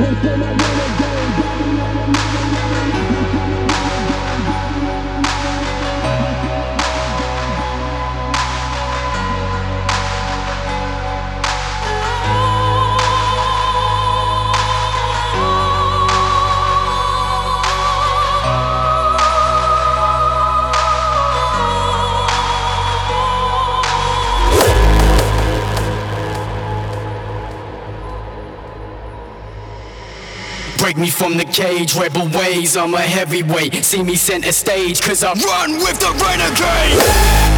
Until my renegade body Break me from the cage, rebel ways, I'm a heavyweight. See me center stage, cause I run with the renegade.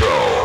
Show.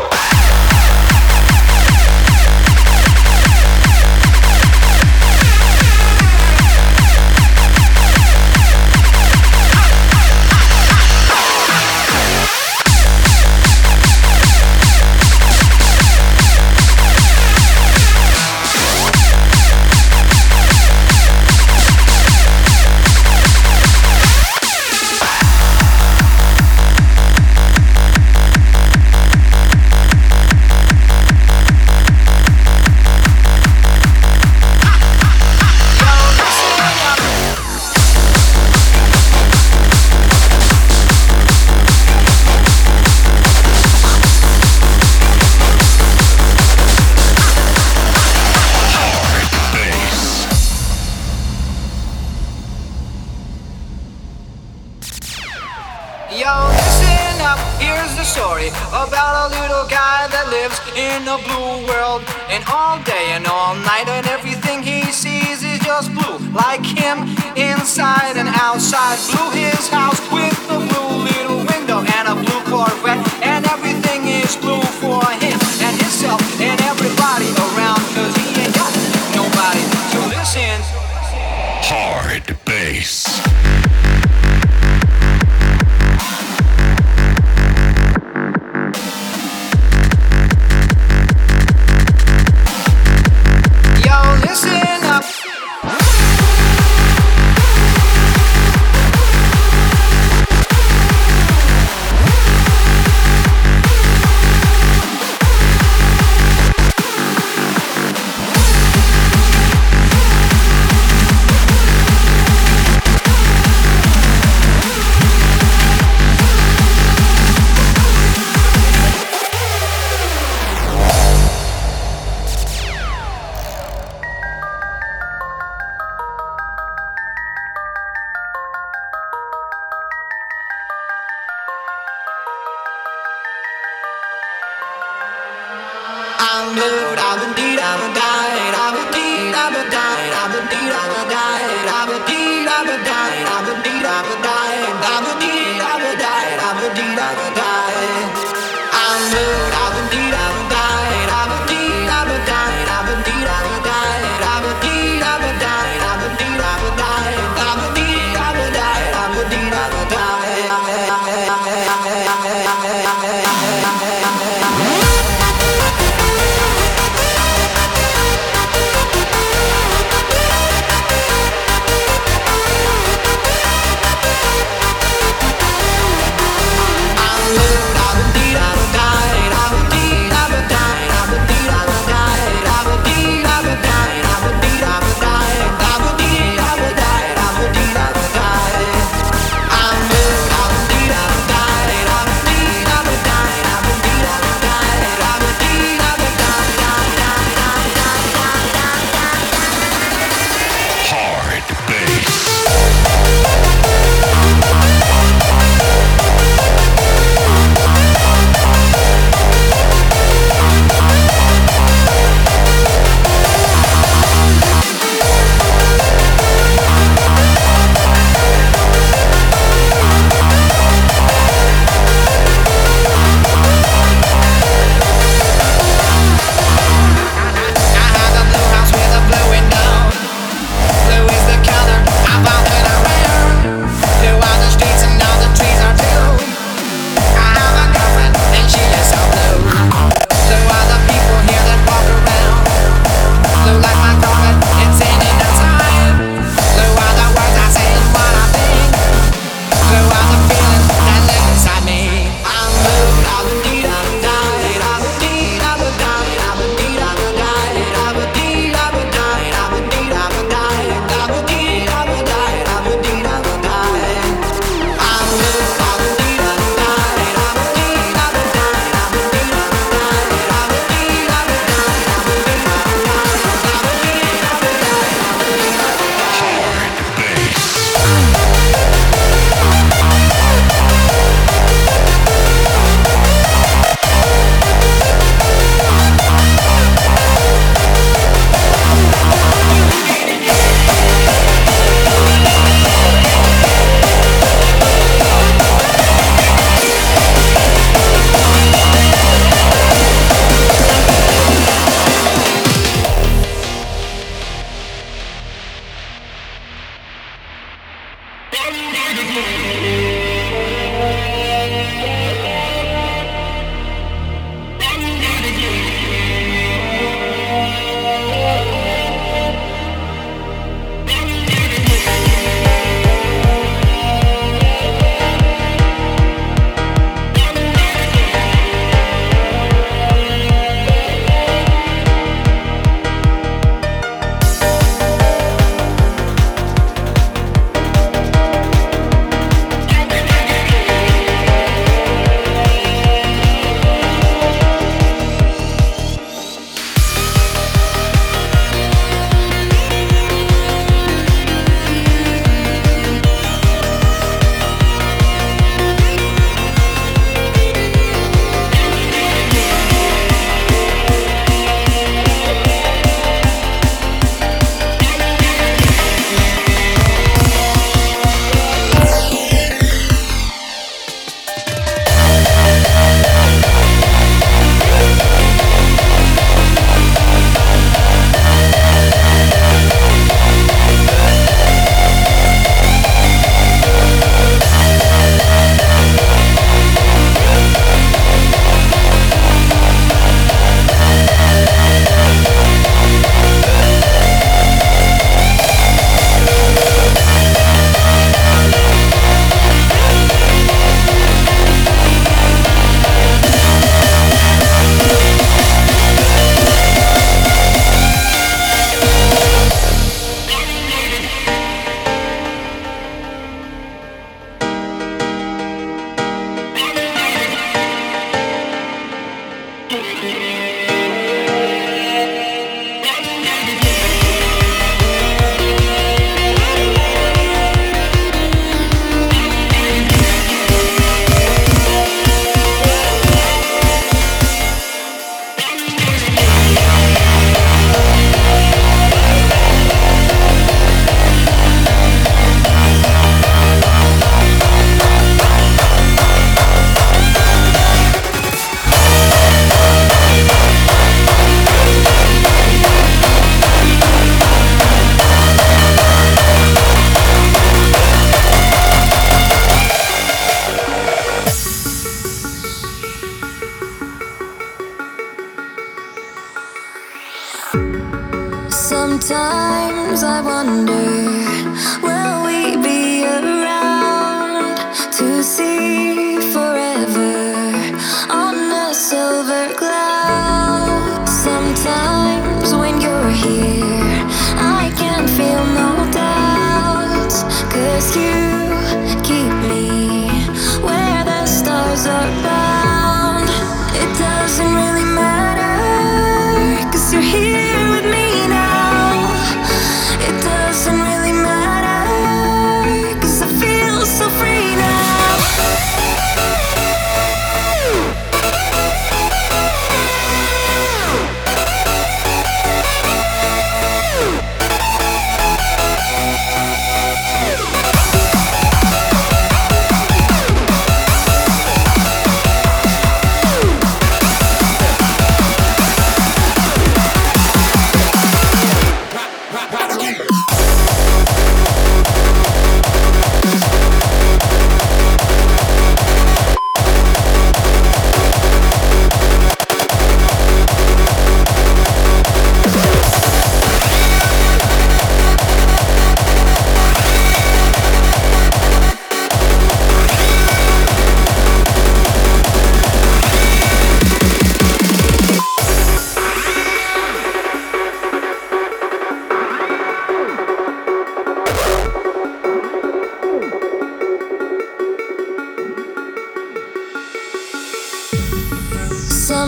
times I wonder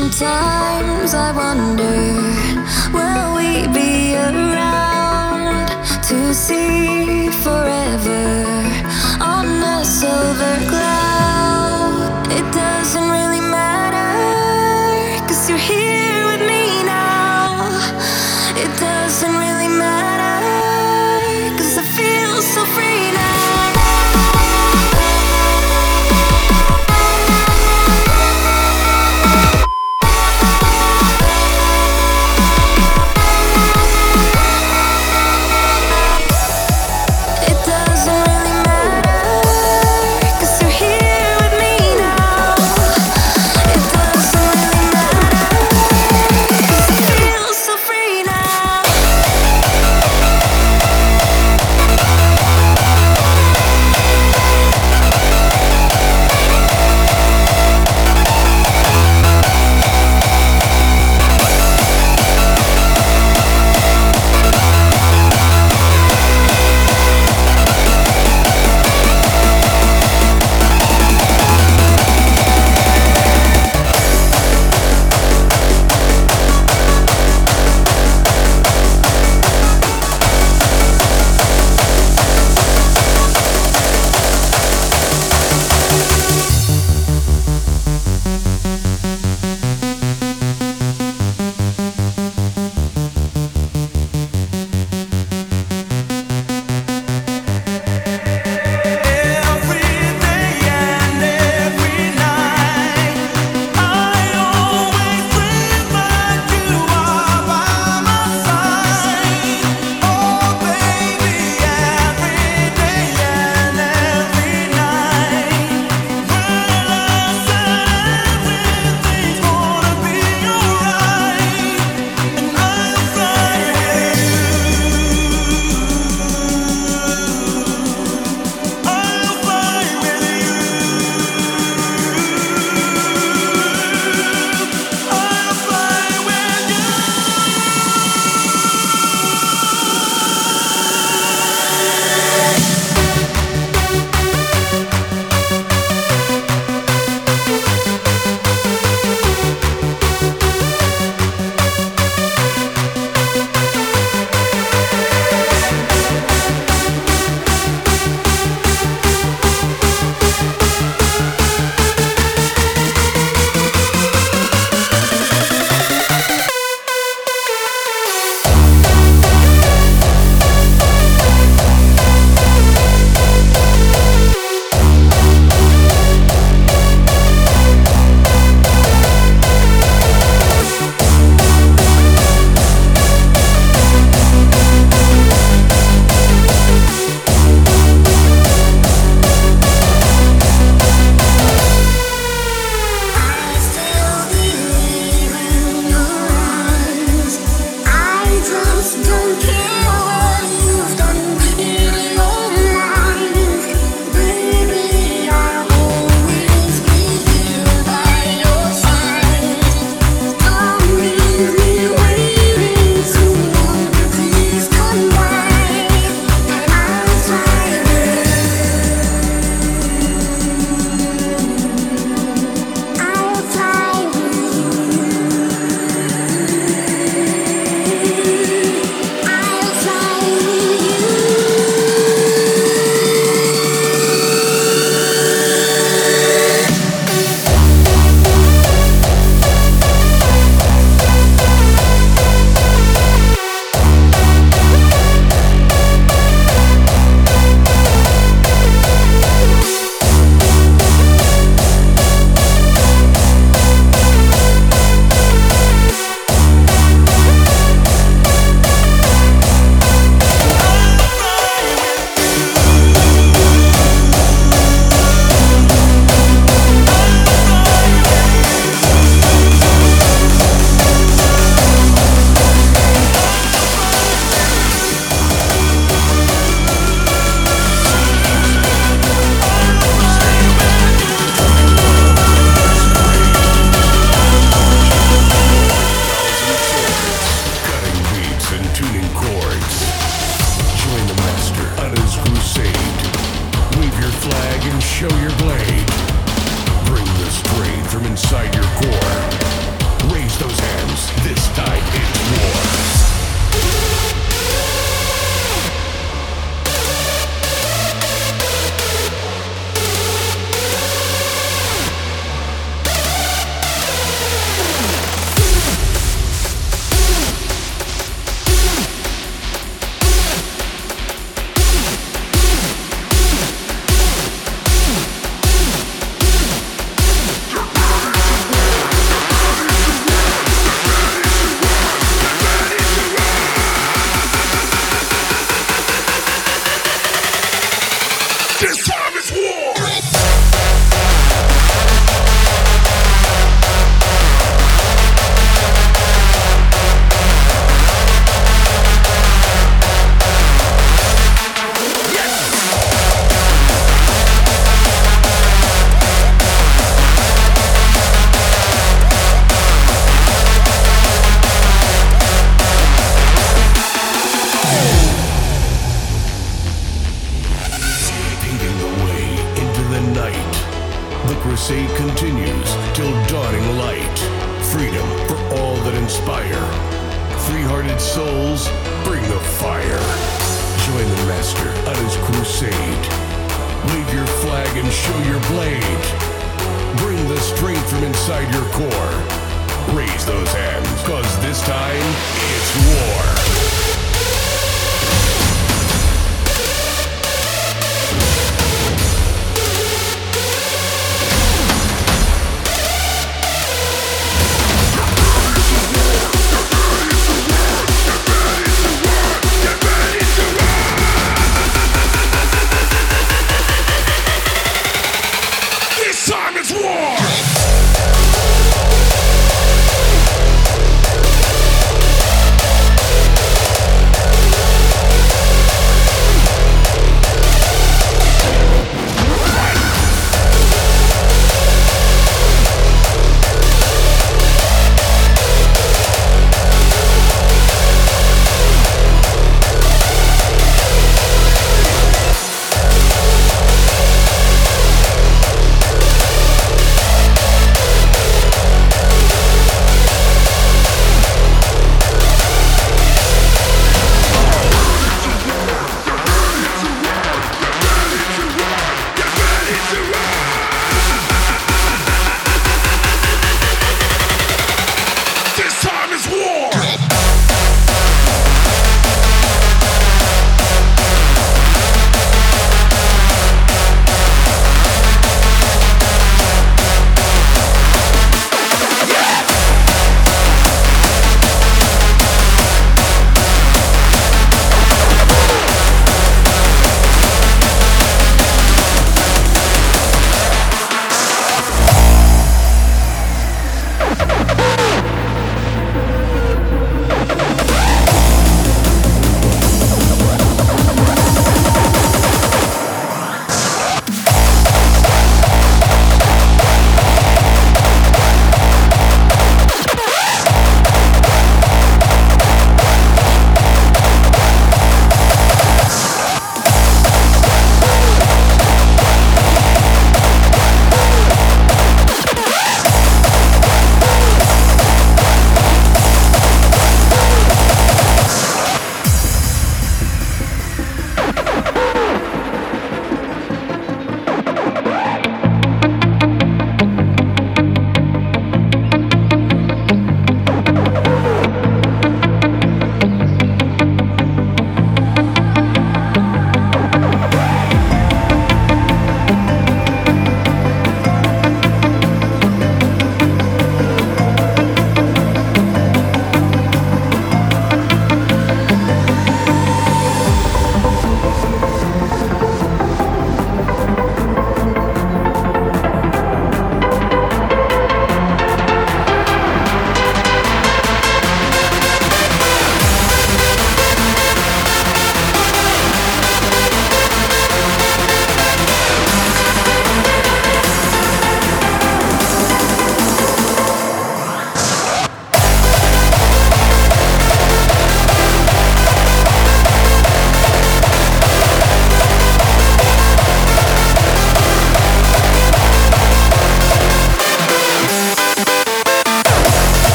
Sometimes I wonder, will we be around to see forever on a silver cloud?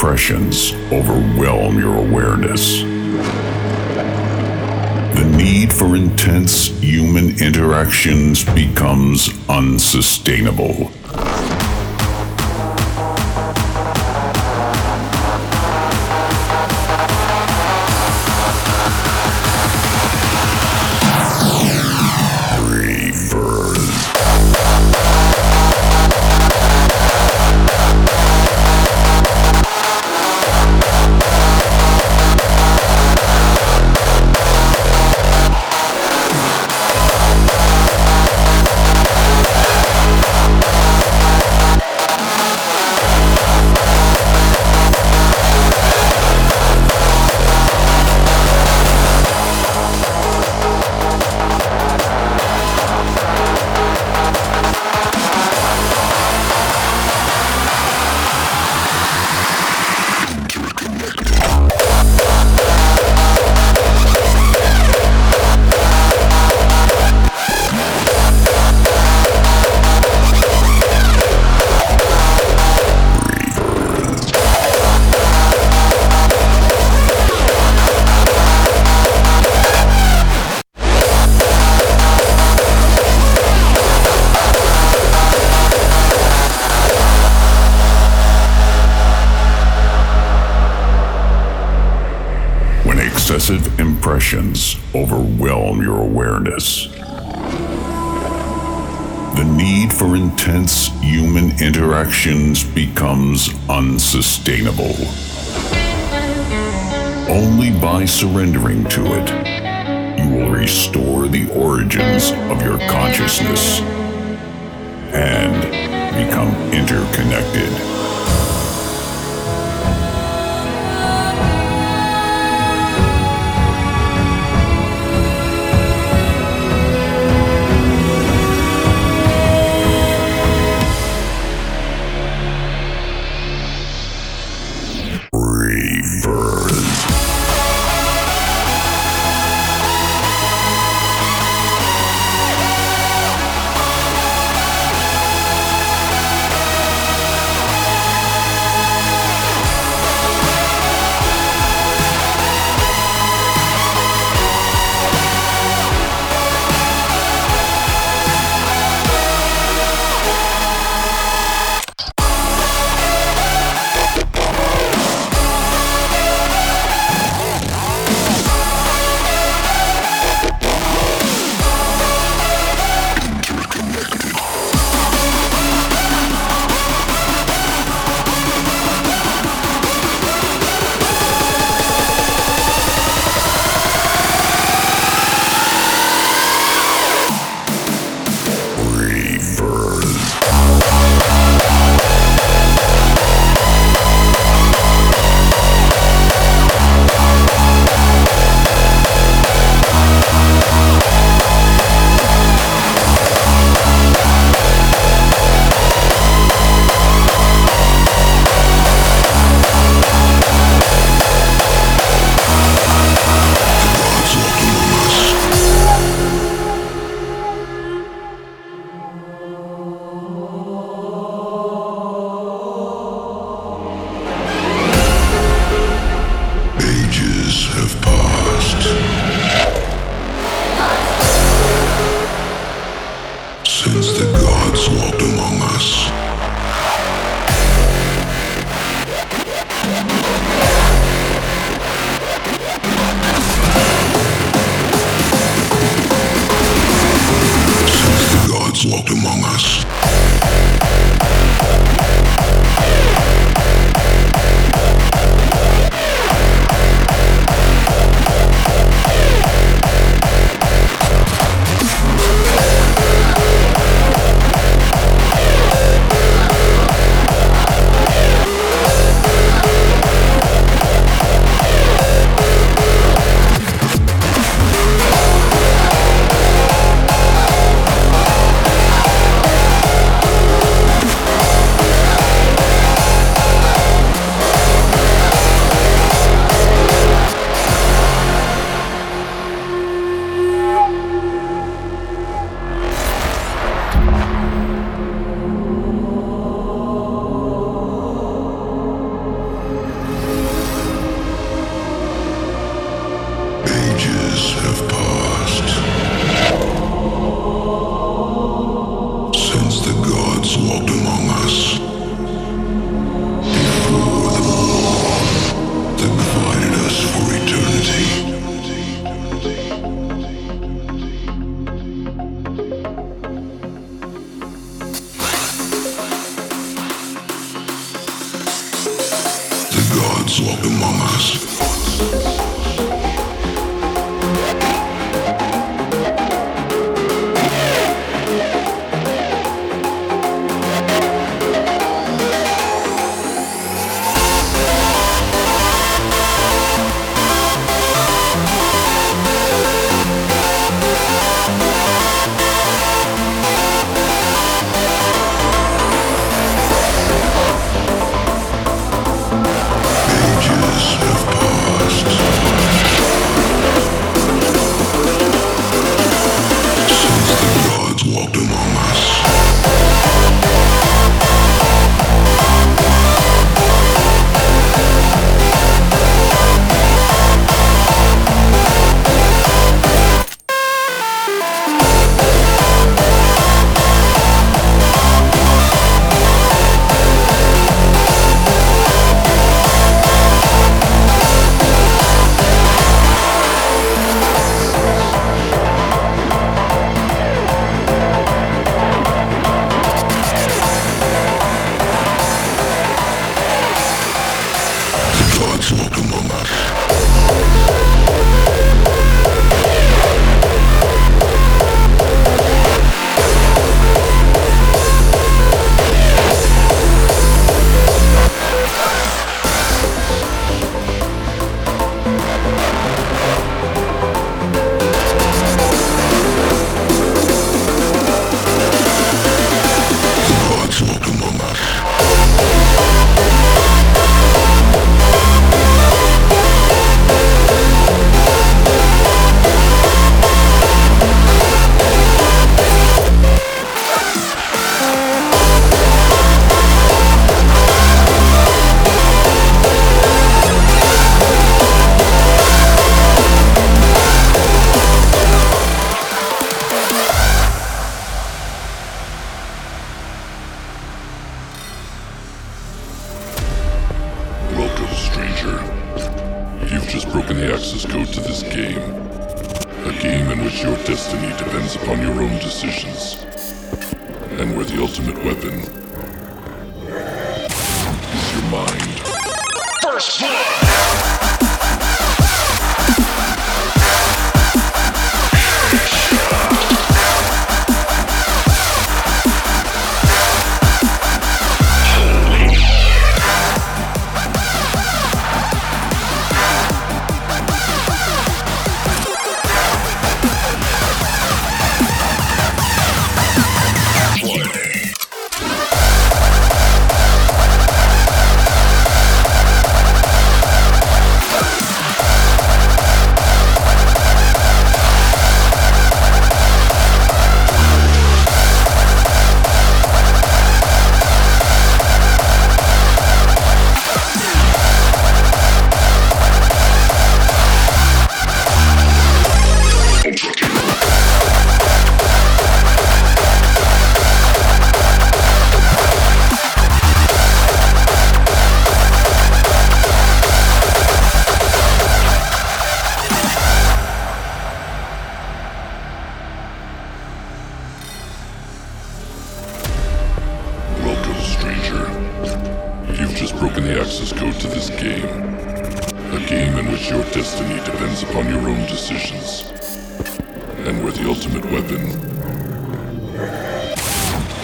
Impressions overwhelm your awareness. The need for intense human interactions becomes unsustainable. Overwhelm your awareness. The need for intense human interactions becomes unsustainable. Only by surrendering to it, you will restore the origins of your consciousness and become interconnected. Só walk among. destiny depends upon your own decisions. And where the ultimate weapon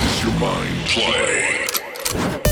is your mind. Play!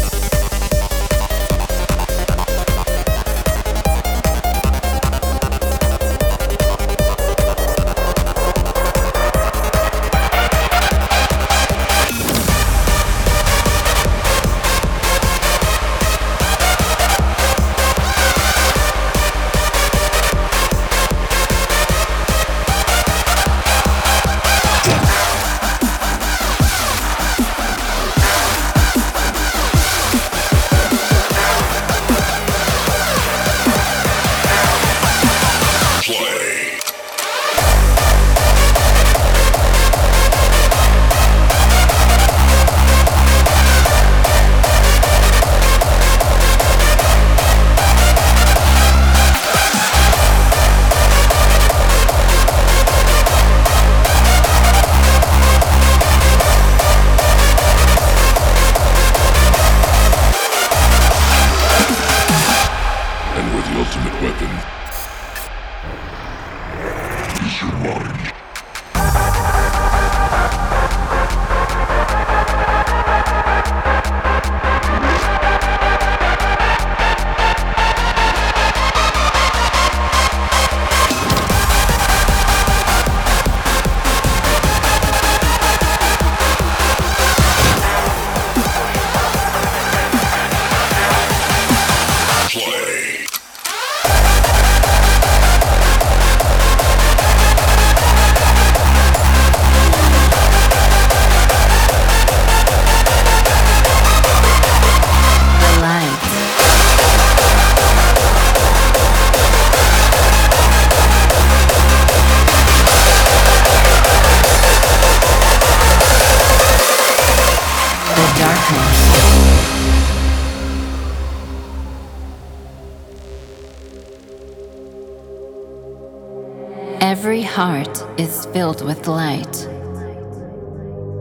Heart is filled with light.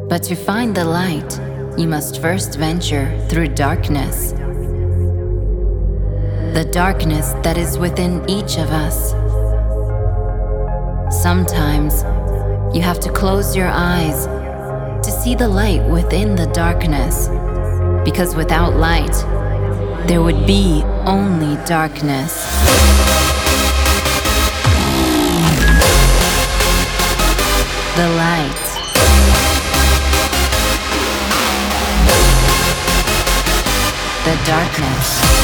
But to find the light, you must first venture through darkness. The darkness that is within each of us. Sometimes you have to close your eyes to see the light within the darkness. Because without light, there would be only darkness. Darkness.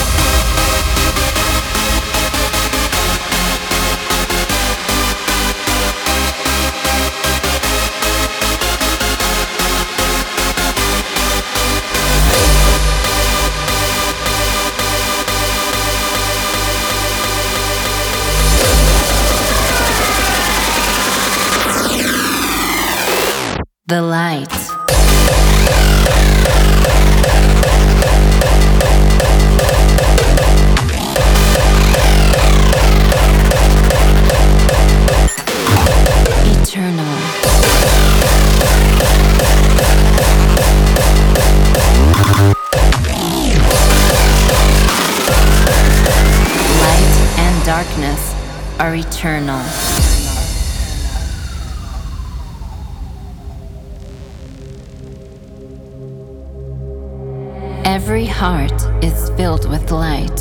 Every heart is filled with light.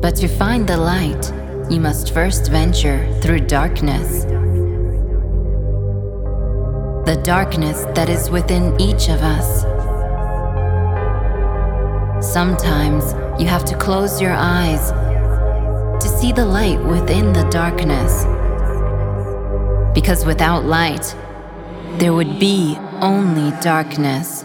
But to find the light, you must first venture through darkness. The darkness that is within each of us. Sometimes you have to close your eyes to see the light within the darkness. Because without light, there would be only darkness.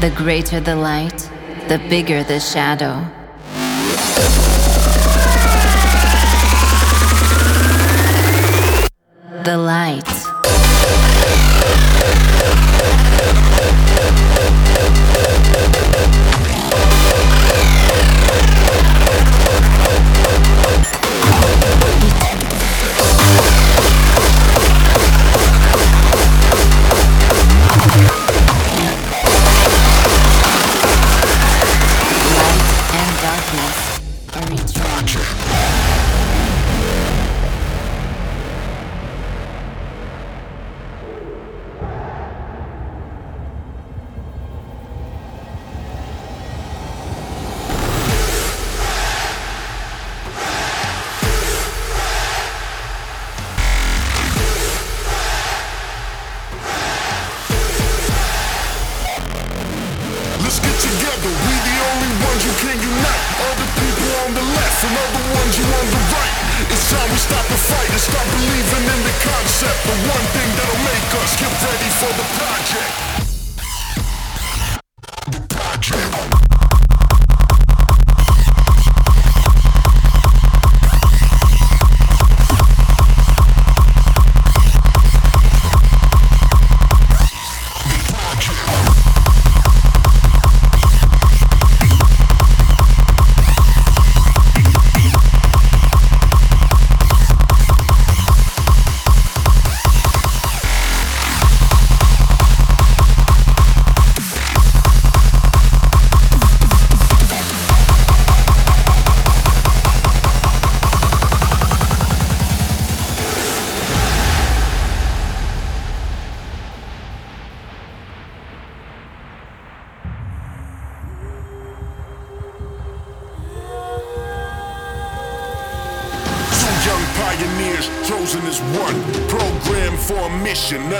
The greater the light, the bigger the shadow. The light.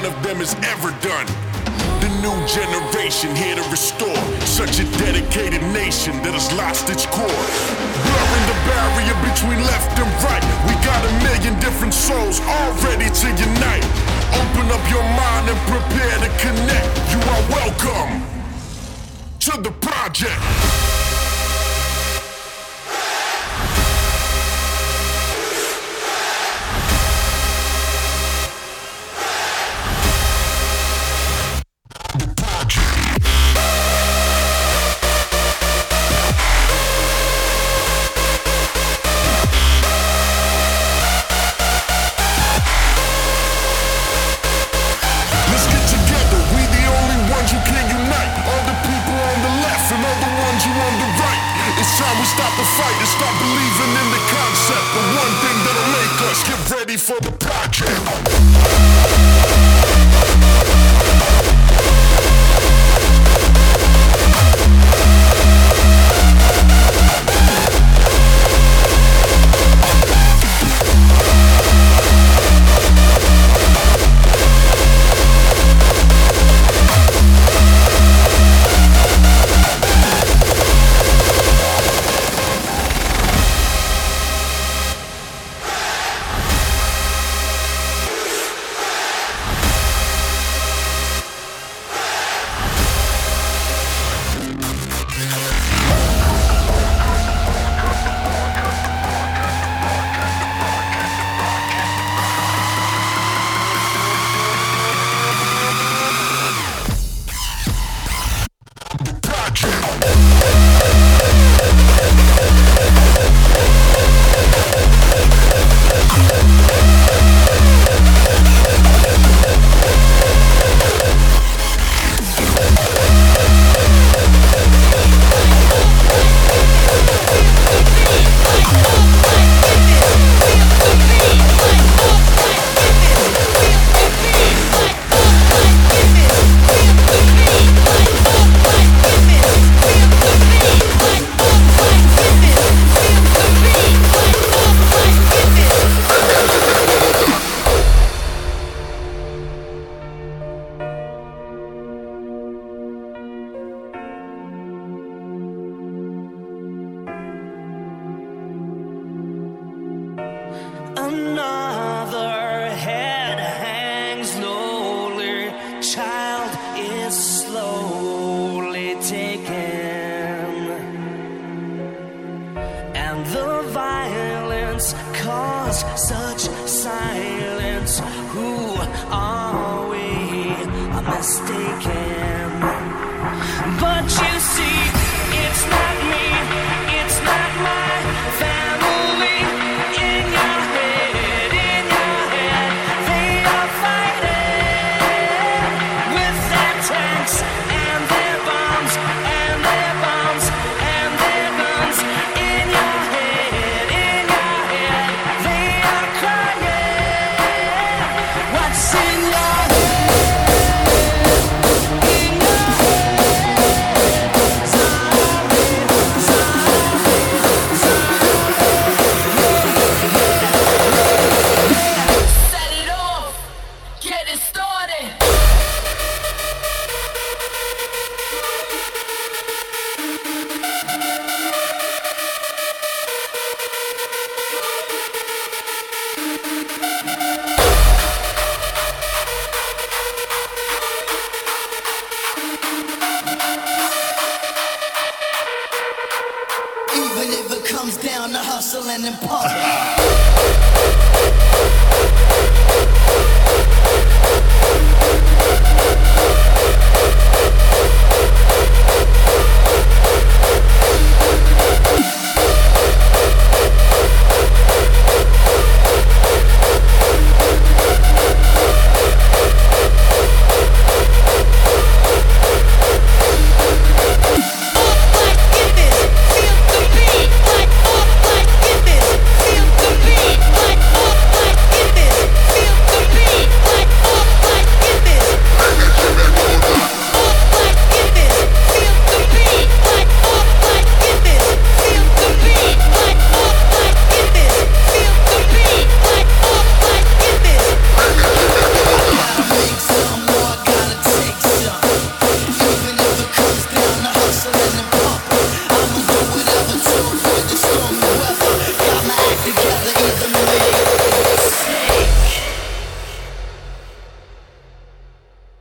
none of them has ever done. The new generation here to restore such a dedicated nation that has lost its core. Blurring the barrier between left and right. We got a million different souls all ready to unite. Open up your mind and prepare to connect. You are welcome to the project.